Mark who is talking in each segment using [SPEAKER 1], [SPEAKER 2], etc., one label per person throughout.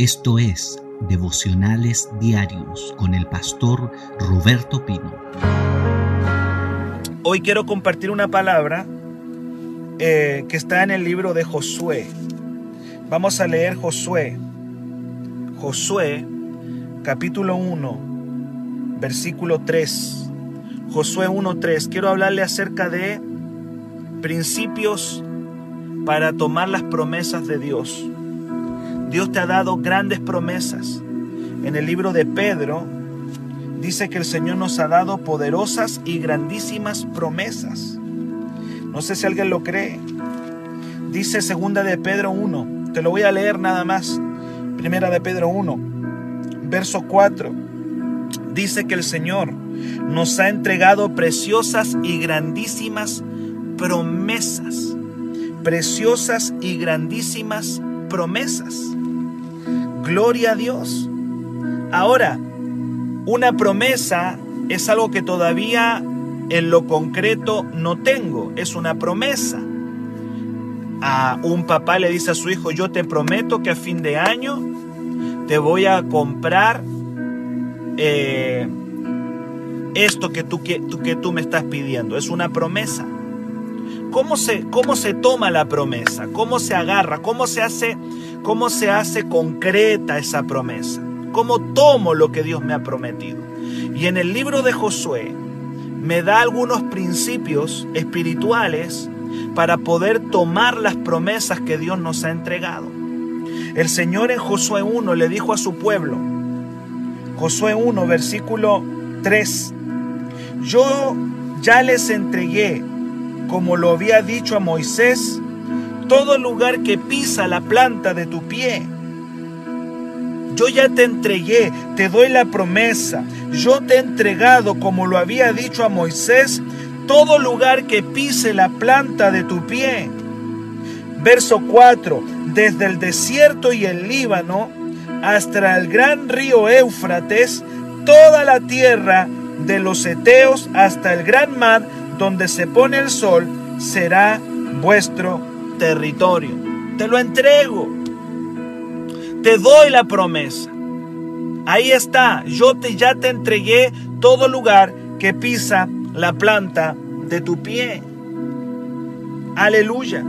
[SPEAKER 1] Esto es Devocionales Diarios con el pastor Roberto Pino.
[SPEAKER 2] Hoy quiero compartir una palabra eh, que está en el libro de Josué. Vamos a leer Josué. Josué capítulo 1, versículo 3. Josué 1.3. Quiero hablarle acerca de principios para tomar las promesas de Dios. Dios te ha dado grandes promesas. En el libro de Pedro dice que el Señor nos ha dado poderosas y grandísimas promesas. No sé si alguien lo cree. Dice segunda de Pedro 1. Te lo voy a leer nada más. Primera de Pedro 1, verso 4. Dice que el Señor nos ha entregado preciosas y grandísimas promesas. Preciosas y grandísimas promesas. Gloria a Dios. Ahora, una promesa es algo que todavía en lo concreto no tengo, es una promesa. A un papá le dice a su hijo, yo te prometo que a fin de año te voy a comprar eh, esto que tú, que, que tú me estás pidiendo. Es una promesa. ¿Cómo se, ¿Cómo se toma la promesa? ¿Cómo se agarra? ¿Cómo se hace ¿Cómo se hace concreta esa promesa? ¿Cómo tomo lo que Dios me ha prometido? Y en el libro de Josué me da algunos principios espirituales para poder tomar las promesas que Dios nos ha entregado. El Señor en Josué 1 le dijo a su pueblo, Josué 1, versículo 3, yo ya les entregué, como lo había dicho a Moisés, todo lugar que pisa la planta de tu pie. Yo ya te entregué, te doy la promesa. Yo te he entregado, como lo había dicho a Moisés, todo lugar que pise la planta de tu pie. Verso 4. Desde el desierto y el Líbano hasta el gran río Éufrates, toda la tierra de los Eteos hasta el gran mar donde se pone el sol, será vuestro territorio. Te lo entrego. Te doy la promesa. Ahí está. Yo te, ya te entregué todo lugar que pisa la planta de tu pie. Aleluya.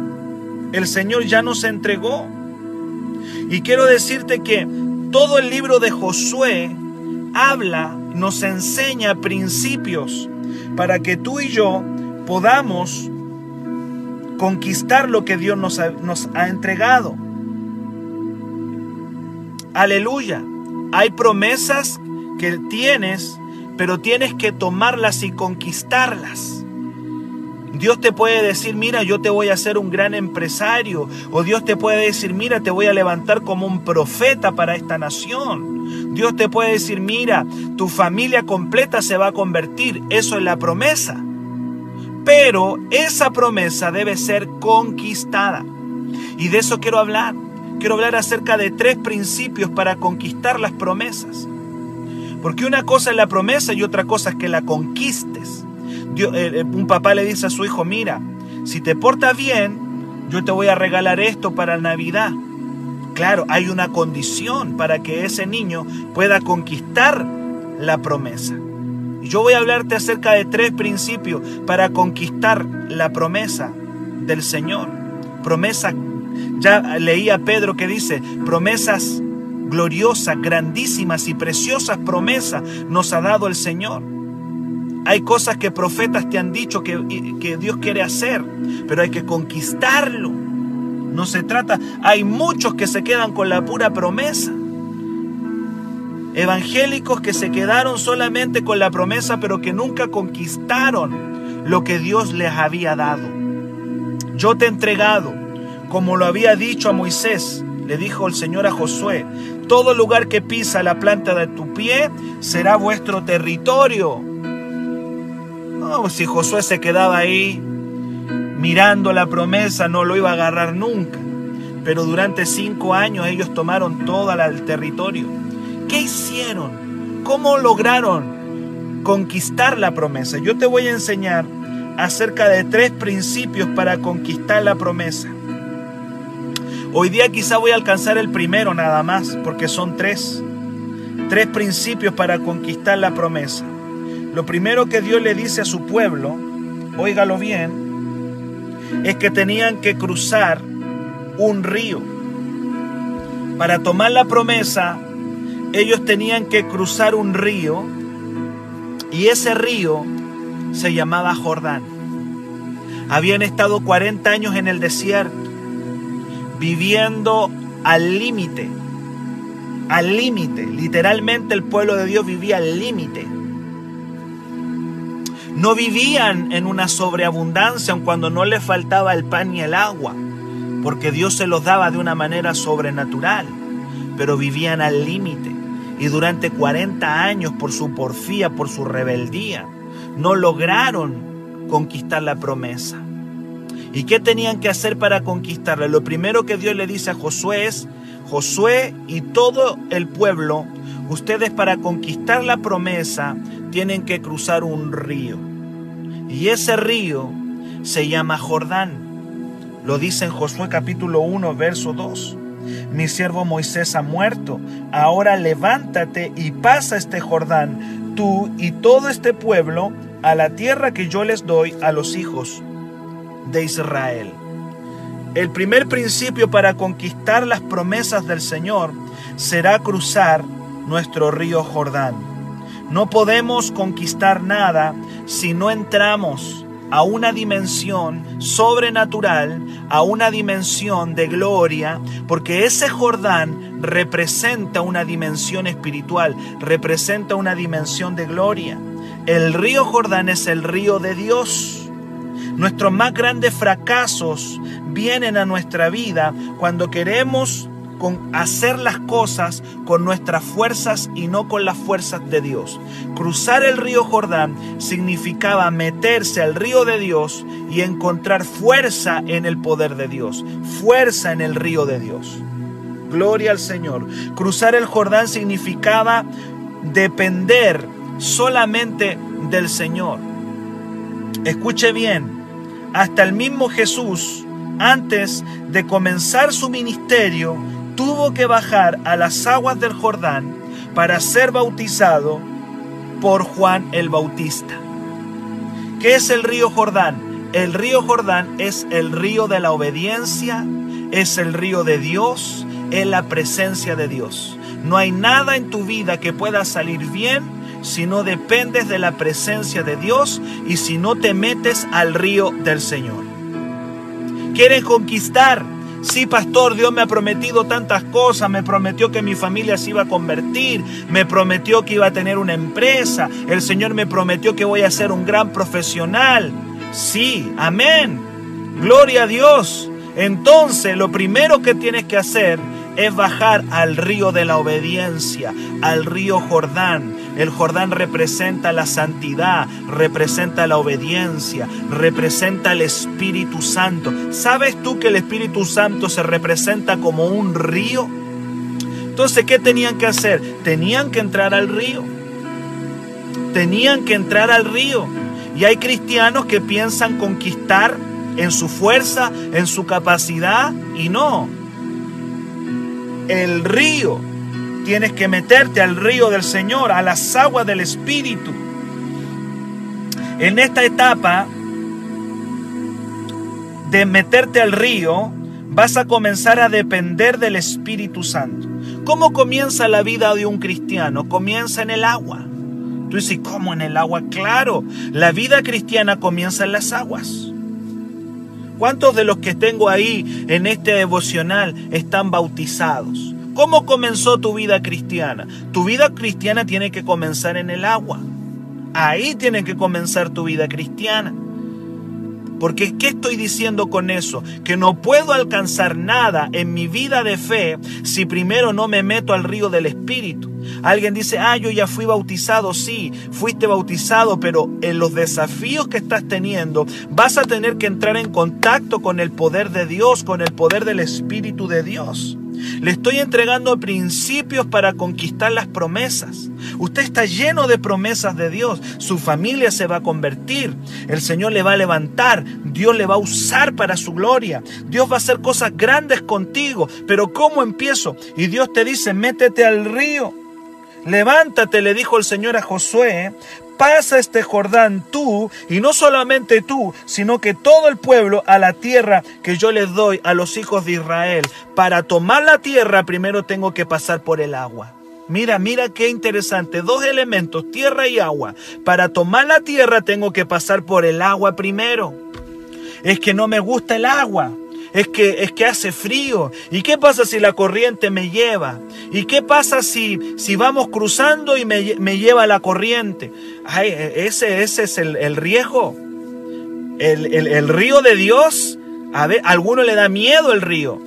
[SPEAKER 2] El Señor ya nos entregó. Y quiero decirte que todo el libro de Josué habla, nos enseña principios para que tú y yo podamos conquistar lo que Dios nos ha, nos ha entregado. Aleluya. Hay promesas que tienes, pero tienes que tomarlas y conquistarlas. Dios te puede decir, mira, yo te voy a hacer un gran empresario. O Dios te puede decir, mira, te voy a levantar como un profeta para esta nación. Dios te puede decir, mira, tu familia completa se va a convertir. Eso es la promesa. Pero esa promesa debe ser conquistada. Y de eso quiero hablar. Quiero hablar acerca de tres principios para conquistar las promesas. Porque una cosa es la promesa y otra cosa es que la conquistes. Eh, eh, un papá le dice a su hijo, mira, si te portas bien, yo te voy a regalar esto para Navidad. Claro, hay una condición para que ese niño pueda conquistar la promesa. Yo voy a hablarte acerca de tres principios para conquistar la promesa del Señor. Promesa, ya leí a Pedro que dice, promesas gloriosas, grandísimas y preciosas promesas nos ha dado el Señor. Hay cosas que profetas te han dicho que, que Dios quiere hacer, pero hay que conquistarlo. No se trata, hay muchos que se quedan con la pura promesa evangélicos que se quedaron solamente con la promesa, pero que nunca conquistaron lo que Dios les había dado. Yo te he entregado, como lo había dicho a Moisés, le dijo el Señor a Josué, todo lugar que pisa la planta de tu pie será vuestro territorio. No, si Josué se quedaba ahí mirando la promesa, no lo iba a agarrar nunca. Pero durante cinco años ellos tomaron todo el territorio. ¿Qué hicieron? ¿Cómo lograron conquistar la promesa? Yo te voy a enseñar acerca de tres principios para conquistar la promesa. Hoy día quizá voy a alcanzar el primero nada más, porque son tres. Tres principios para conquistar la promesa. Lo primero que Dios le dice a su pueblo, óigalo bien, es que tenían que cruzar un río. Para tomar la promesa, ellos tenían que cruzar un río y ese río se llamaba Jordán. Habían estado 40 años en el desierto, viviendo al límite, al límite. Literalmente el pueblo de Dios vivía al límite. No vivían en una sobreabundancia aun cuando no les faltaba el pan y el agua, porque Dios se los daba de una manera sobrenatural, pero vivían al límite. Y durante 40 años por su porfía, por su rebeldía, no lograron conquistar la promesa. ¿Y qué tenían que hacer para conquistarla? Lo primero que Dios le dice a Josué es, Josué y todo el pueblo, ustedes para conquistar la promesa tienen que cruzar un río. Y ese río se llama Jordán. Lo dice en Josué capítulo 1, verso 2. Mi siervo Moisés ha muerto. Ahora levántate y pasa este Jordán tú y todo este pueblo a la tierra que yo les doy a los hijos de Israel. El primer principio para conquistar las promesas del Señor será cruzar nuestro río Jordán. No podemos conquistar nada si no entramos a una dimensión sobrenatural, a una dimensión de gloria, porque ese Jordán representa una dimensión espiritual, representa una dimensión de gloria. El río Jordán es el río de Dios. Nuestros más grandes fracasos vienen a nuestra vida cuando queremos con hacer las cosas con nuestras fuerzas y no con las fuerzas de Dios. Cruzar el río Jordán significaba meterse al río de Dios y encontrar fuerza en el poder de Dios, fuerza en el río de Dios. Gloria al Señor. Cruzar el Jordán significaba depender solamente del Señor. Escuche bien, hasta el mismo Jesús, antes de comenzar su ministerio, tuvo que bajar a las aguas del Jordán para ser bautizado por Juan el Bautista. ¿Qué es el río Jordán? El río Jordán es el río de la obediencia, es el río de Dios, es la presencia de Dios. No hay nada en tu vida que pueda salir bien si no dependes de la presencia de Dios y si no te metes al río del Señor. ¿Quieres conquistar? Sí, pastor, Dios me ha prometido tantas cosas, me prometió que mi familia se iba a convertir, me prometió que iba a tener una empresa, el Señor me prometió que voy a ser un gran profesional. Sí, amén. Gloria a Dios. Entonces, lo primero que tienes que hacer es bajar al río de la obediencia, al río Jordán. El Jordán representa la santidad, representa la obediencia, representa el Espíritu Santo. ¿Sabes tú que el Espíritu Santo se representa como un río? Entonces, ¿qué tenían que hacer? Tenían que entrar al río. Tenían que entrar al río. Y hay cristianos que piensan conquistar en su fuerza, en su capacidad, y no el río. Tienes que meterte al río del Señor, a las aguas del Espíritu. En esta etapa de meterte al río, vas a comenzar a depender del Espíritu Santo. ¿Cómo comienza la vida de un cristiano? Comienza en el agua. Tú dices, ¿cómo en el agua? Claro, la vida cristiana comienza en las aguas. ¿Cuántos de los que tengo ahí en este devocional están bautizados? ¿Cómo comenzó tu vida cristiana? Tu vida cristiana tiene que comenzar en el agua. Ahí tiene que comenzar tu vida cristiana. Porque ¿qué estoy diciendo con eso? Que no puedo alcanzar nada en mi vida de fe si primero no me meto al río del Espíritu. Alguien dice, ah, yo ya fui bautizado, sí, fuiste bautizado, pero en los desafíos que estás teniendo vas a tener que entrar en contacto con el poder de Dios, con el poder del Espíritu de Dios. Le estoy entregando principios para conquistar las promesas. Usted está lleno de promesas de Dios. Su familia se va a convertir. El Señor le va a levantar. Dios le va a usar para su gloria. Dios va a hacer cosas grandes contigo. Pero ¿cómo empiezo? Y Dios te dice, métete al río. Levántate, le dijo el Señor a Josué, pasa este Jordán tú, y no solamente tú, sino que todo el pueblo a la tierra que yo les doy a los hijos de Israel. Para tomar la tierra primero tengo que pasar por el agua. Mira, mira qué interesante. Dos elementos, tierra y agua. Para tomar la tierra tengo que pasar por el agua primero. Es que no me gusta el agua es que, es que hace frío. ¿Y qué pasa si la corriente me lleva? ¿Y qué pasa si, si vamos cruzando y me, lleva la corriente? Ay, ese, ese es el, riesgo. El, río de Dios, a ver, a alguno le da miedo el río.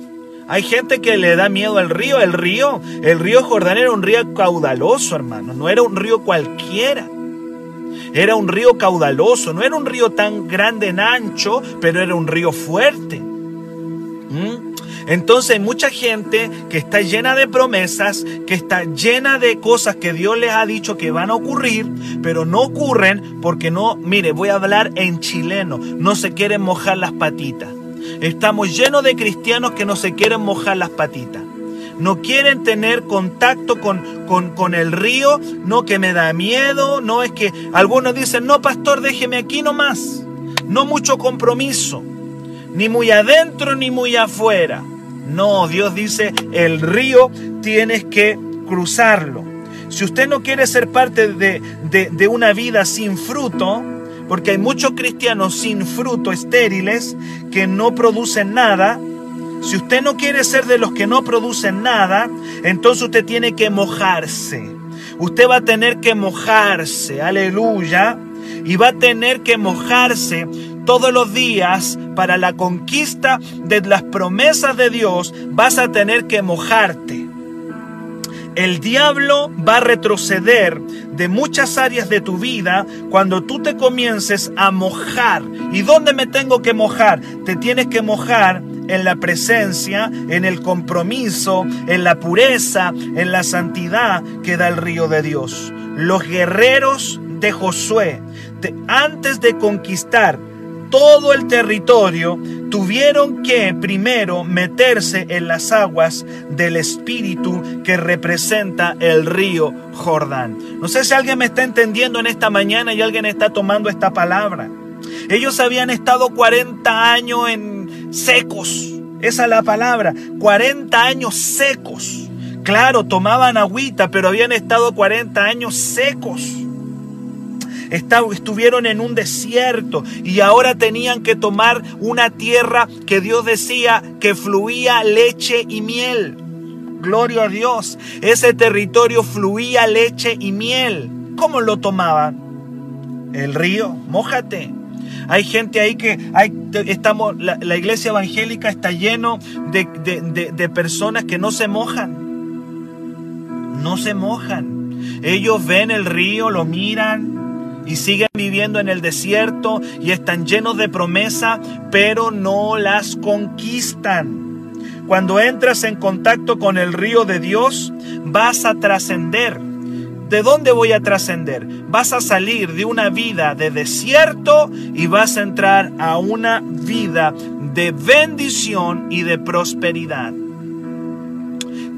[SPEAKER 2] Hay gente que le da miedo al río. El río, el río Jordán era un río caudaloso, hermano. No era un río cualquiera. Era un río caudaloso. No era un río tan grande en ancho, pero era un río fuerte. ¿Mm? Entonces hay mucha gente que está llena de promesas, que está llena de cosas que Dios les ha dicho que van a ocurrir, pero no ocurren porque no, mire, voy a hablar en chileno, no se quieren mojar las patitas. Estamos llenos de cristianos que no se quieren mojar las patitas. No quieren tener contacto con, con, con el río, no que me da miedo, no es que algunos dicen, no pastor, déjeme aquí nomás, no mucho compromiso ni muy adentro ni muy afuera. No, Dios dice, el río tienes que cruzarlo. Si usted no quiere ser parte de, de, una vida sin fruto, porque hay muchos cristianos sin fruto, estériles, que no producen nada, si usted no quiere ser de los que no producen nada, entonces usted tiene que mojarse. Usted va a tener que mojarse, aleluya, y va a tener que mojarse todos los días para la conquista de las promesas de Dios vas a tener que mojarte. El diablo va a retroceder de muchas áreas de tu vida cuando tú te comiences a mojar. ¿Y dónde me tengo que mojar? Te tienes que mojar en la presencia, en el compromiso, en la pureza, en la santidad que da el río de Dios. Los guerreros de Josué, antes de conquistar todo el territorio, tuvieron que primero meterse en las aguas del Espíritu que representa el río Jordán. No sé si alguien me está entendiendo en esta mañana y alguien está tomando esta palabra. Ellos habían estado 40 años en secos. Esa es la palabra. 40 años secos. Claro, tomaban agüita, pero habían estado 40 años secos estuvieron en un desierto y ahora tenían que tomar una tierra que Dios decía que fluía leche y miel. Gloria a Dios. Ese territorio fluía leche y miel. ¿Cómo lo tomaban? El río, mójate. Hay gente ahí que hay, estamos, la, iglesia evangélica está lleno de, de personas que no se mojan. No se mojan. Ellos ven el río, lo miran, y siguen viviendo en el desierto y están llenos de promesa, pero no las conquistan. Cuando entras en contacto con el río de Dios, vas a trascender. ¿De dónde voy a trascender? Vas a salir de una vida de desierto y vas a entrar a una vida de bendición y de prosperidad.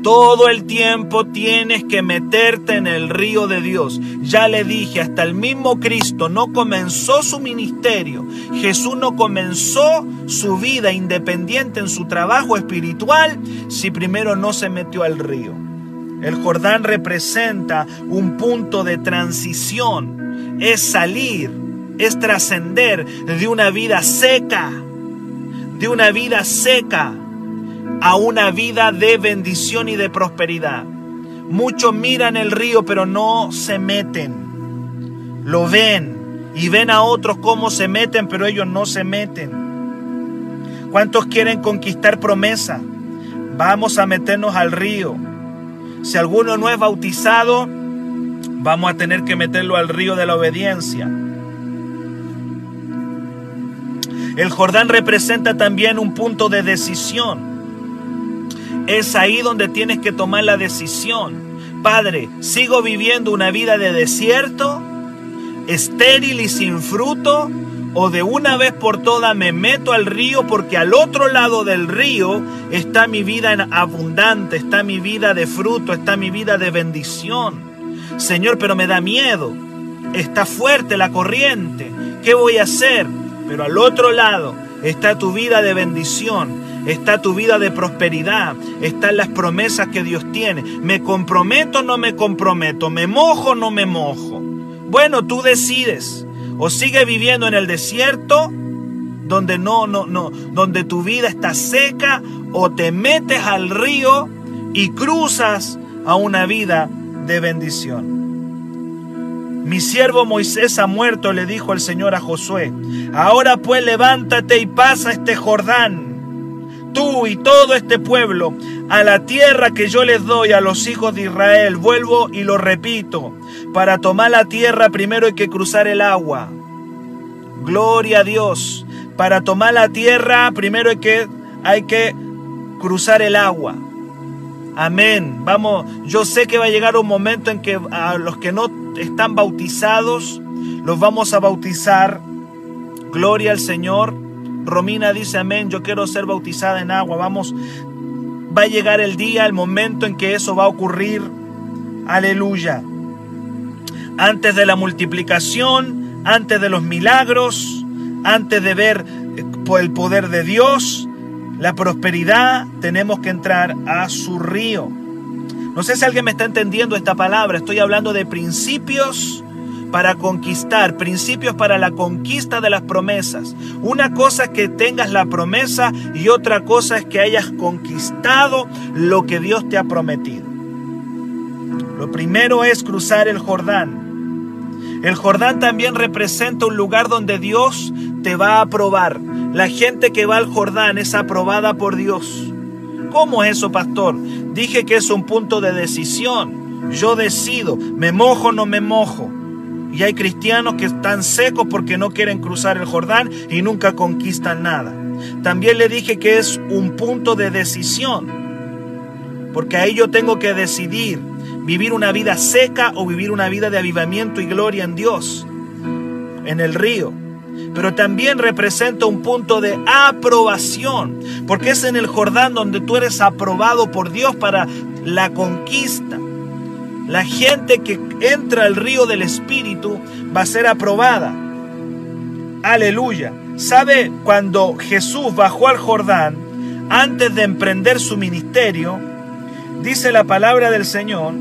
[SPEAKER 2] Todo el tiempo tienes que meterte en el río de Dios. Ya le dije, hasta el mismo Cristo no comenzó su ministerio. Jesús no comenzó su vida independiente en su trabajo espiritual si primero no se metió al río. El Jordán representa un punto de transición. Es salir, es trascender de una vida seca, de una vida seca a una vida de bendición y de prosperidad. Muchos miran el río pero no se meten. Lo ven y ven a otros cómo se meten pero ellos no se meten. ¿Cuántos quieren conquistar promesa? Vamos a meternos al río. Si alguno no es bautizado, vamos a tener que meterlo al río de la obediencia. El Jordán representa también un punto de decisión. Es ahí donde tienes que tomar la decisión. Padre, ¿sigo viviendo una vida de desierto, estéril y sin fruto? ¿O de una vez por todas me meto al río porque al otro lado del río está mi vida en abundante, está mi vida de fruto, está mi vida de bendición? Señor, pero me da miedo. Está fuerte la corriente. ¿Qué voy a hacer? Pero al otro lado está tu vida de bendición, está tu vida de prosperidad, están las promesas que Dios tiene. ¿Me comprometo no me comprometo? ¿Me mojo no me mojo? Bueno, tú decides. O sigue viviendo en el desierto, donde no, no, no, donde tu vida está seca, o te metes al río y cruzas a una vida de bendición. Mi siervo Moisés ha muerto, le dijo el Señor a Josué. Ahora pues levántate y pasa este Jordán, tú y todo este pueblo, a la tierra que yo les doy a los hijos de Israel. Vuelvo y lo repito, para tomar la tierra primero hay que cruzar el agua. Gloria a Dios. Para tomar la tierra primero hay que, hay que cruzar el agua. Amén. Vamos, yo sé que va a llegar un momento en que a los que no están bautizados, los vamos a bautizar. Gloria al Señor. Romina dice amén, yo quiero ser bautizada en agua. Vamos, va a llegar el día, el momento en que eso va a ocurrir. Aleluya. Antes de la multiplicación, antes de los milagros, antes de ver eh, el poder de Dios, la prosperidad, tenemos que entrar a su río. No sé si alguien me está entendiendo esta palabra. Estoy hablando de principios para conquistar, principios para la conquista de las promesas. Una cosa es que tengas la promesa y otra cosa es que hayas conquistado lo que Dios te ha prometido. Lo primero es cruzar el Jordán. El Jordán también representa un lugar donde Dios te va a aprobar. La gente que va al Jordán es aprobada por Dios. ¿Cómo es eso, pastor? Dije que es un punto de decisión. Yo decido, me mojo o no me mojo. Y hay cristianos que están secos porque no quieren cruzar el Jordán y nunca conquistan nada. También le dije que es un punto de decisión. Porque ahí yo tengo que decidir vivir una vida seca o vivir una vida de avivamiento y gloria en Dios. En el río pero también representa un punto de aprobación, porque es en el Jordán donde tú eres aprobado por Dios para la conquista. La gente que entra al río del Espíritu va a ser aprobada. Aleluya. ¿Sabe cuando Jesús bajó al Jordán antes de emprender su ministerio? Dice la palabra del Señor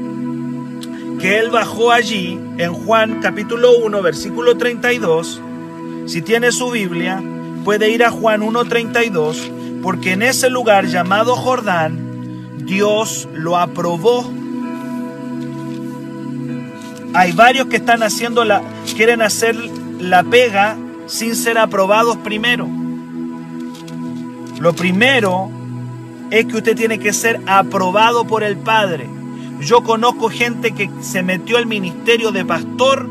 [SPEAKER 2] que él bajó allí en Juan capítulo 1 versículo 32 si tiene su Biblia, puede ir a Juan 1.32, porque en ese lugar llamado Jordán, Dios lo aprobó. Hay varios que están haciendo la, quieren hacer la pega sin ser aprobados primero. Lo primero es que usted tiene que ser aprobado por el Padre. Yo conozco gente que se metió al ministerio de pastor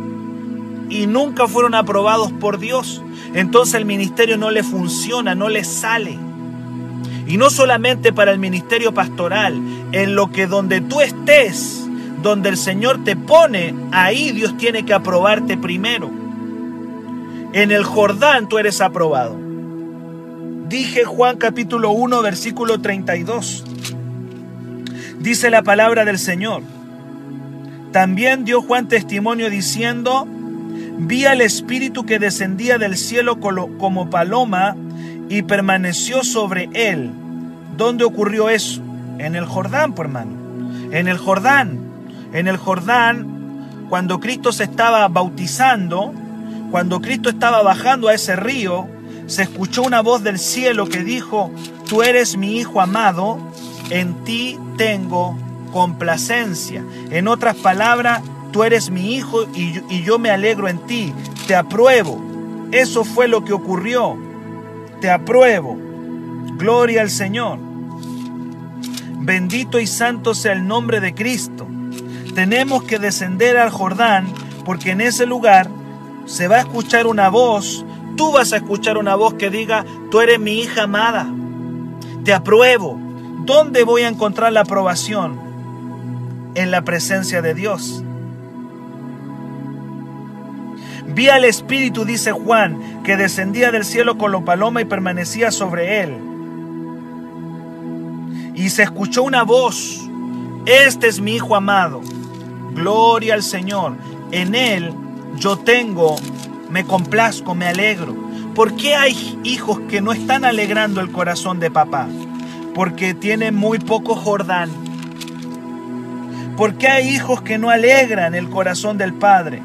[SPEAKER 2] y nunca fueron aprobados por Dios. Entonces el ministerio no le funciona, no le sale. Y no solamente para el ministerio pastoral, en lo que donde tú estés, donde el Señor te pone, ahí Dios tiene que aprobarte primero. En el Jordán tú eres aprobado. Dije Juan capítulo 1 versículo 32. Dice la palabra del Señor. También dio Juan testimonio diciendo, vi al Espíritu que descendía del cielo como paloma y permaneció sobre él. ¿Dónde ocurrió eso? En el Jordán, por hermano. En el Jordán. En el Jordán, cuando Cristo se estaba bautizando, cuando Cristo estaba bajando a ese río, se escuchó una voz del cielo que dijo, tú eres mi Hijo amado, en ti tengo complacencia. En otras palabras, tú eres mi hijo y yo, me alegro en ti, te apruebo. Eso fue lo que ocurrió. Te apruebo. Gloria al Señor. Bendito y santo sea el nombre de Cristo. Tenemos que descender al Jordán porque en ese lugar se va a escuchar una voz. Tú vas a escuchar una voz que diga, tú eres mi hija amada. Te apruebo. ¿Dónde voy a encontrar la aprobación? en la presencia de Dios. Vi al Espíritu, dice Juan, que descendía del cielo con la paloma y permanecía sobre él. Y se escuchó una voz, este es mi Hijo amado, gloria al Señor, en él yo tengo, me complazco, me alegro. ¿Por qué hay hijos que no están alegrando el corazón de papá? Porque tienen muy poco Jordán. ¿Por qué hay hijos que no alegran el corazón del Padre?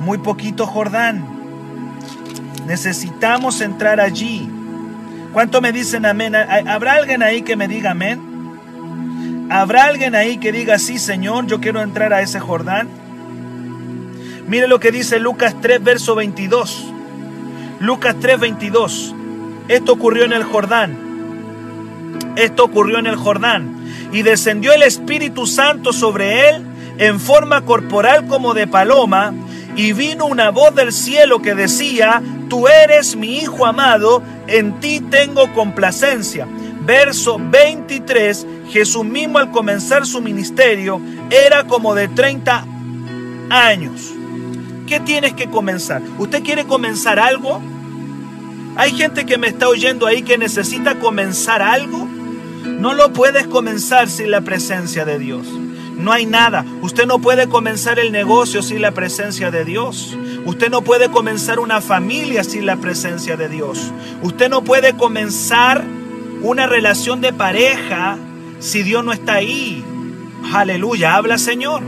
[SPEAKER 2] muy poquito Jordán. Necesitamos entrar allí. ¿Cuánto me dicen amén? ¿Habrá alguien ahí que me diga amén? ¿Habrá alguien ahí que diga, sí, Señor, yo quiero entrar a ese Jordán? Mire lo que dice Lucas 3, verso 22. Lucas 3, 22. Esto ocurrió en el Jordán. Esto ocurrió en el Jordán. Y descendió el Espíritu Santo sobre él en forma corporal como de paloma y vino una voz del cielo que decía, tú eres mi Hijo amado, en ti tengo complacencia. Verso 23, Jesús mismo al comenzar su ministerio era como de 30 años. ¿Qué tienes que comenzar? ¿Usted quiere comenzar algo? Hay gente que me está oyendo ahí que necesita comenzar algo. No lo puedes comenzar sin la presencia de Dios. No hay nada. Usted no puede comenzar el negocio sin la presencia de Dios. Usted no puede comenzar una familia sin la presencia de Dios. Usted no puede comenzar una relación de pareja si Dios no está ahí. Aleluya, habla Señor.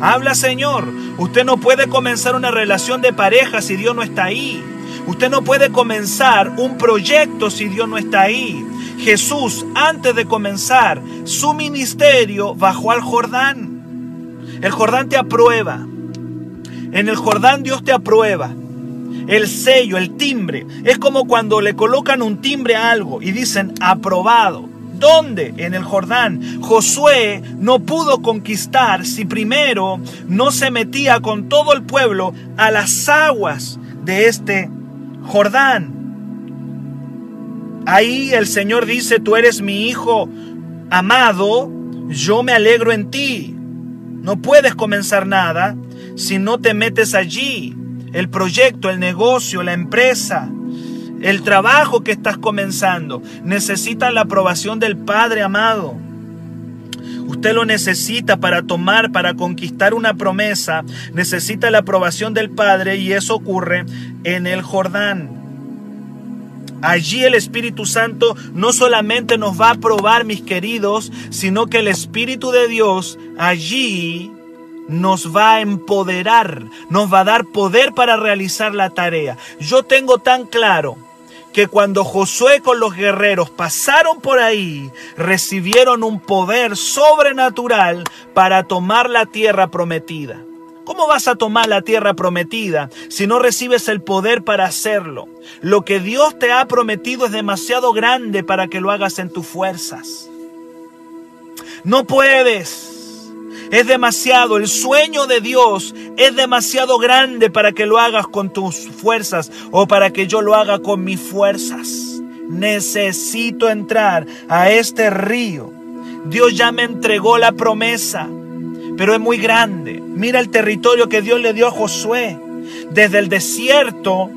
[SPEAKER 2] Habla Señor. Usted no puede comenzar una relación de pareja si Dios no está ahí. Usted no puede comenzar un proyecto si Dios no está ahí. Jesús, antes de comenzar su ministerio, bajó al Jordán. El Jordán te aprueba. En el Jordán Dios te aprueba. El sello, el timbre. Es como cuando le colocan un timbre a algo y dicen aprobado. ¿Dónde? En el Jordán. Josué no pudo conquistar si primero no se metía con todo el pueblo a las aguas de este Jordán. Ahí el Señor dice, tú eres mi hijo amado, yo me alegro en ti. No puedes comenzar nada si no te metes allí. El proyecto, el negocio, la empresa, el trabajo que estás comenzando necesita la aprobación del Padre amado. Usted lo necesita para tomar, para conquistar una promesa. Necesita la aprobación del Padre y eso ocurre en el Jordán. Allí el Espíritu Santo no solamente nos va a probar, mis queridos, sino que el Espíritu de Dios allí nos va a empoderar, nos va a dar poder para realizar la tarea. Yo tengo tan claro que cuando Josué con los guerreros pasaron por ahí, recibieron un poder sobrenatural para tomar la tierra prometida. ¿Cómo vas a tomar la tierra prometida si no recibes el poder para hacerlo? Lo que Dios te ha prometido es demasiado grande para que lo hagas en tus fuerzas. No puedes. Es demasiado. El sueño de Dios es demasiado grande para que lo hagas con tus fuerzas o para que yo lo haga con mis fuerzas. Necesito entrar a este río. Dios ya me entregó la promesa pero es muy grande. Mira el territorio que Dios le dio a Josué, desde el desierto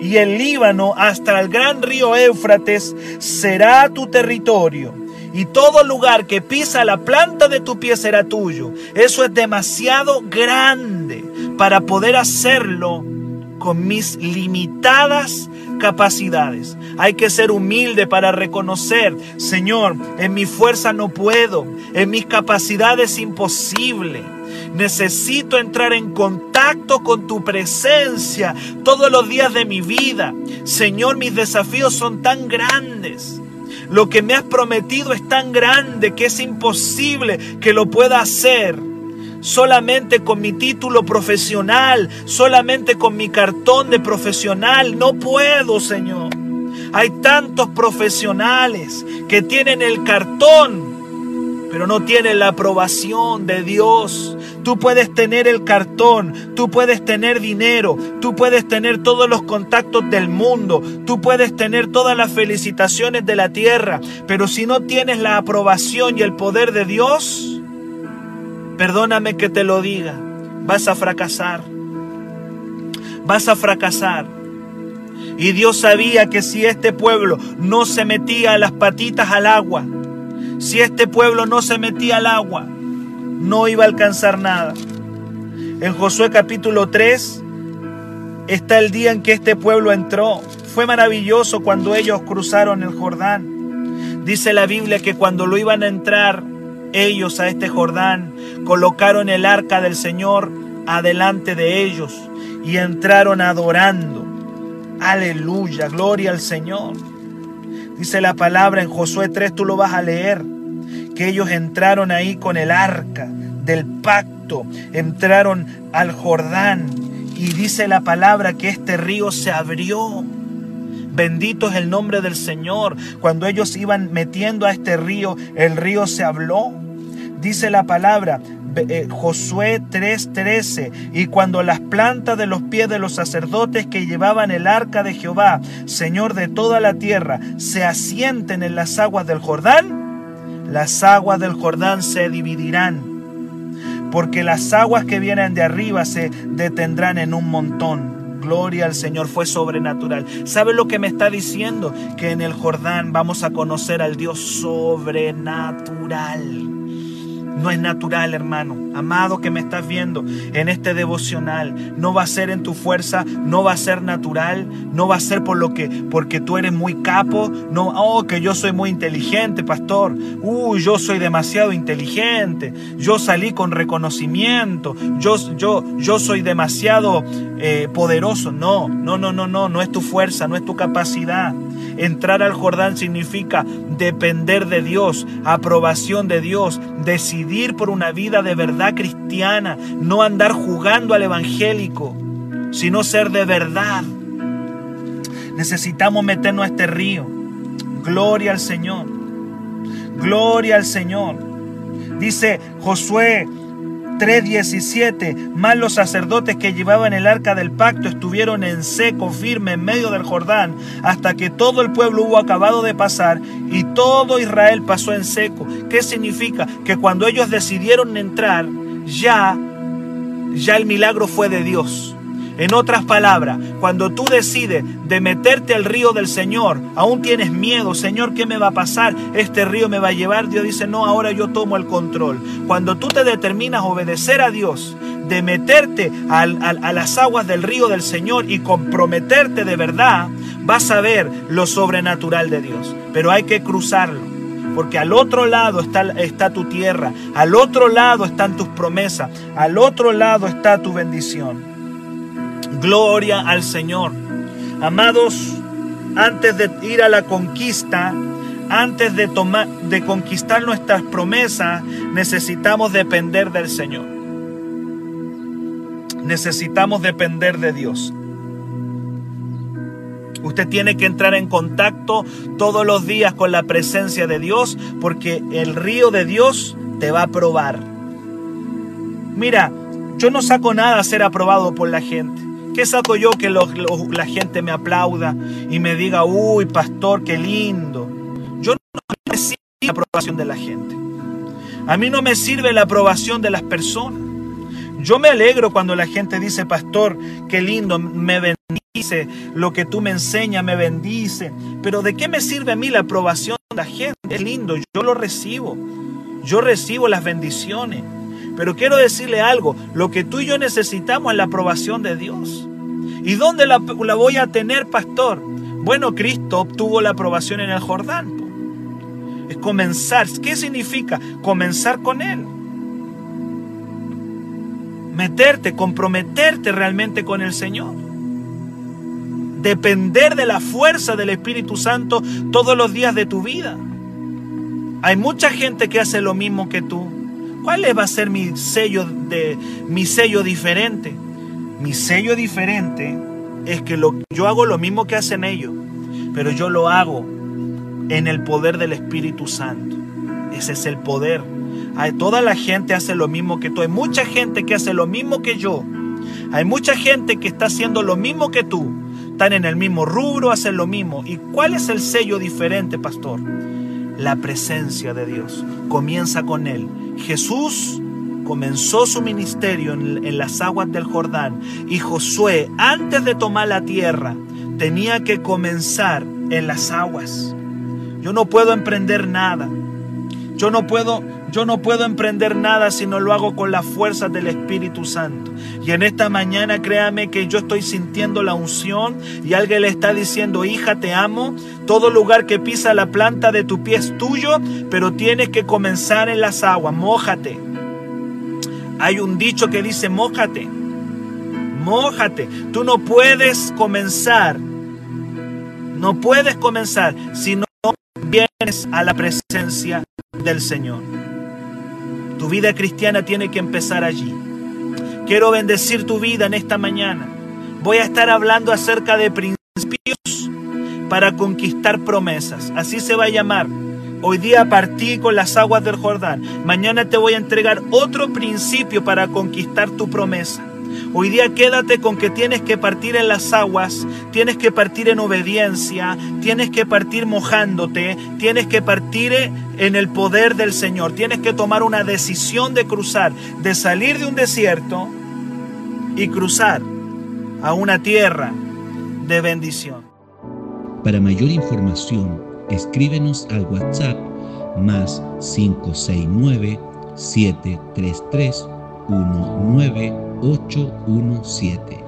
[SPEAKER 2] y el Líbano hasta el gran río Éufrates será tu territorio. Y todo lugar que pisa la planta de tu pie será tuyo. Eso es demasiado grande para poder hacerlo con mis limitadas capacidades. Hay que ser humilde para reconocer, Señor, en mi fuerza no puedo, en mis capacidades es imposible. Necesito entrar en contacto con tu presencia todos los días de mi vida. Señor, mis desafíos son tan grandes. Lo que me has prometido es tan grande que es imposible que lo pueda hacer solamente con mi título profesional, solamente con mi cartón de profesional. No puedo, Señor. Hay tantos profesionales que tienen el cartón, pero no tienen la aprobación de Dios. Tú puedes tener el cartón, tú puedes tener dinero, tú puedes tener todos los contactos del mundo, tú puedes tener todas las felicitaciones de la tierra, pero si no tienes la aprobación y el poder de Dios, Perdóname que te lo diga. Vas a fracasar. Vas a fracasar. Y Dios sabía que si este pueblo no se metía las patitas al agua, si este pueblo no se metía al agua, no iba a alcanzar nada. En Josué capítulo 3 está el día en que este pueblo entró. Fue maravilloso cuando ellos cruzaron el Jordán. Dice la Biblia que cuando lo iban a entrar ellos a este Jordán, colocaron el arca del Señor adelante de ellos y entraron adorando. Aleluya, gloria al Señor. Dice la palabra en Josué 3, tú lo vas a leer, que ellos entraron ahí con el arca del pacto, entraron al Jordán y dice la palabra que este río se abrió. Bendito es el nombre del Señor. Cuando ellos iban metiendo a este río, el río se habló. Dice la palabra, eh, Josué 3:13, y cuando las plantas de los pies de los sacerdotes que llevaban el arca de Jehová, Señor de toda la tierra, se asienten en las aguas del Jordán, las aguas del Jordán se dividirán, porque las aguas que vienen de arriba se detendrán en un montón. Gloria al Señor, fue sobrenatural. ¿Sabe lo que me está diciendo? Que en el Jordán vamos a conocer al Dios sobrenatural. No es natural, hermano. Amado que me estás viendo en este devocional, no va a ser en tu fuerza, no va a ser natural, no va a ser por lo que porque tú eres muy capo, no, oh, que yo soy muy inteligente, pastor. Uy, yo soy demasiado inteligente. Yo salí con reconocimiento. Yo yo yo soy demasiado eh, poderoso. No, no, no, no, no, no es tu fuerza, no es tu capacidad. Entrar al Jordán significa depender de Dios, aprobación de Dios, decidir por una vida de verdad cristiana, no andar jugando al evangélico, sino ser de verdad. Necesitamos meternos a este río. Gloria al Señor. Gloria al Señor. Dice Josué 3:17, más los sacerdotes que llevaban el arca del pacto estuvieron en seco, firme, en medio del Jordán, hasta que todo el pueblo hubo acabado de pasar y todo Israel pasó en seco. ¿Qué significa? Que cuando ellos decidieron entrar, ya, ya el milagro fue de Dios. En otras palabras, cuando tú decides de meterte al río del Señor, aún tienes miedo, Señor, ¿qué me va a pasar? Este río me va a llevar. Dios dice, no, ahora yo tomo el control. Cuando tú te determinas obedecer a Dios, de meterte a las aguas del río del Señor y comprometerte de verdad, vas a ver lo sobrenatural de Dios. Pero hay que cruzarlo. Porque al otro lado está, está tu tierra, al otro lado están tus promesas, al otro lado está tu bendición. Gloria al Señor. Amados, antes de ir a la conquista, antes de tomar de conquistar nuestras promesas, necesitamos depender del Señor. Necesitamos depender de Dios. Usted tiene que entrar en contacto todos los días con la presencia de Dios porque el río de Dios te va a probar. Mira, yo no saco nada a ser aprobado por la gente. ¿Qué saco yo que la gente me aplauda y me diga, uy, pastor, qué lindo? Yo no necesito la aprobación de la gente. A mí no me sirve la aprobación de las personas. Yo me alegro cuando la gente dice, pastor, qué lindo, me bendice, lo que tú me enseñas me bendice. Pero ¿de qué me sirve a mí la aprobación de la gente? Es lindo, yo lo recibo. Yo recibo las bendiciones. Pero quiero decirle algo, lo que tú y yo necesitamos es la aprobación de Dios. ¿Y dónde la, voy a tener, pastor? Bueno, Cristo obtuvo la aprobación en el Jordán. Es comenzar. ¿Qué significa? Comenzar con Él. Meterte, comprometerte realmente con el Señor. Depender de la fuerza del Espíritu Santo todos los días de tu vida. Hay mucha gente que hace lo mismo que tú ¿Cuál va a ser mi sello de mi sello diferente? Mi sello diferente es que lo, yo hago lo mismo que hacen ellos, pero yo lo hago en el poder del Espíritu Santo. Ese es el poder. Hay, toda la gente hace lo mismo que tú. Hay mucha gente que hace lo mismo que yo. Hay mucha gente que está haciendo lo mismo que tú. Están en el mismo rubro, hacen lo mismo. ¿Y cuál es el sello diferente, pastor? La presencia de Dios. Comienza con Él. Jesús comenzó su ministerio en, las aguas del Jordán y Josué, antes de tomar la tierra, tenía que comenzar en las aguas. Yo no puedo emprender nada. Yo no puedo, yo no puedo emprender nada si no lo hago con la fuerza del Espíritu Santo. Y en esta mañana créame que yo estoy sintiendo la unción y alguien le está diciendo, hija, te amo. Todo lugar que pisa la planta de tu pie es tuyo, pero tienes que comenzar en las aguas. Mójate. Hay un dicho que dice, mójate. Mójate. Tú no puedes comenzar. No puedes comenzar si no vienes a la presencia del Señor. Tu vida cristiana tiene que empezar allí. Quiero bendecir tu vida en esta mañana. Voy a estar hablando acerca de principios para conquistar promesas. Así se va a llamar. Hoy día partí con las aguas del Jordán. Mañana te voy a entregar otro principio para conquistar tu promesa. Hoy día quédate con que tienes que partir en las aguas, tienes que partir en obediencia, tienes que partir mojándote, tienes que partir en el poder del Señor, tienes que tomar una decisión de cruzar, de salir de un desierto y cruzar a una tierra de bendición.
[SPEAKER 1] Para mayor información, escríbenos al WhatsApp más 569 733 19 817.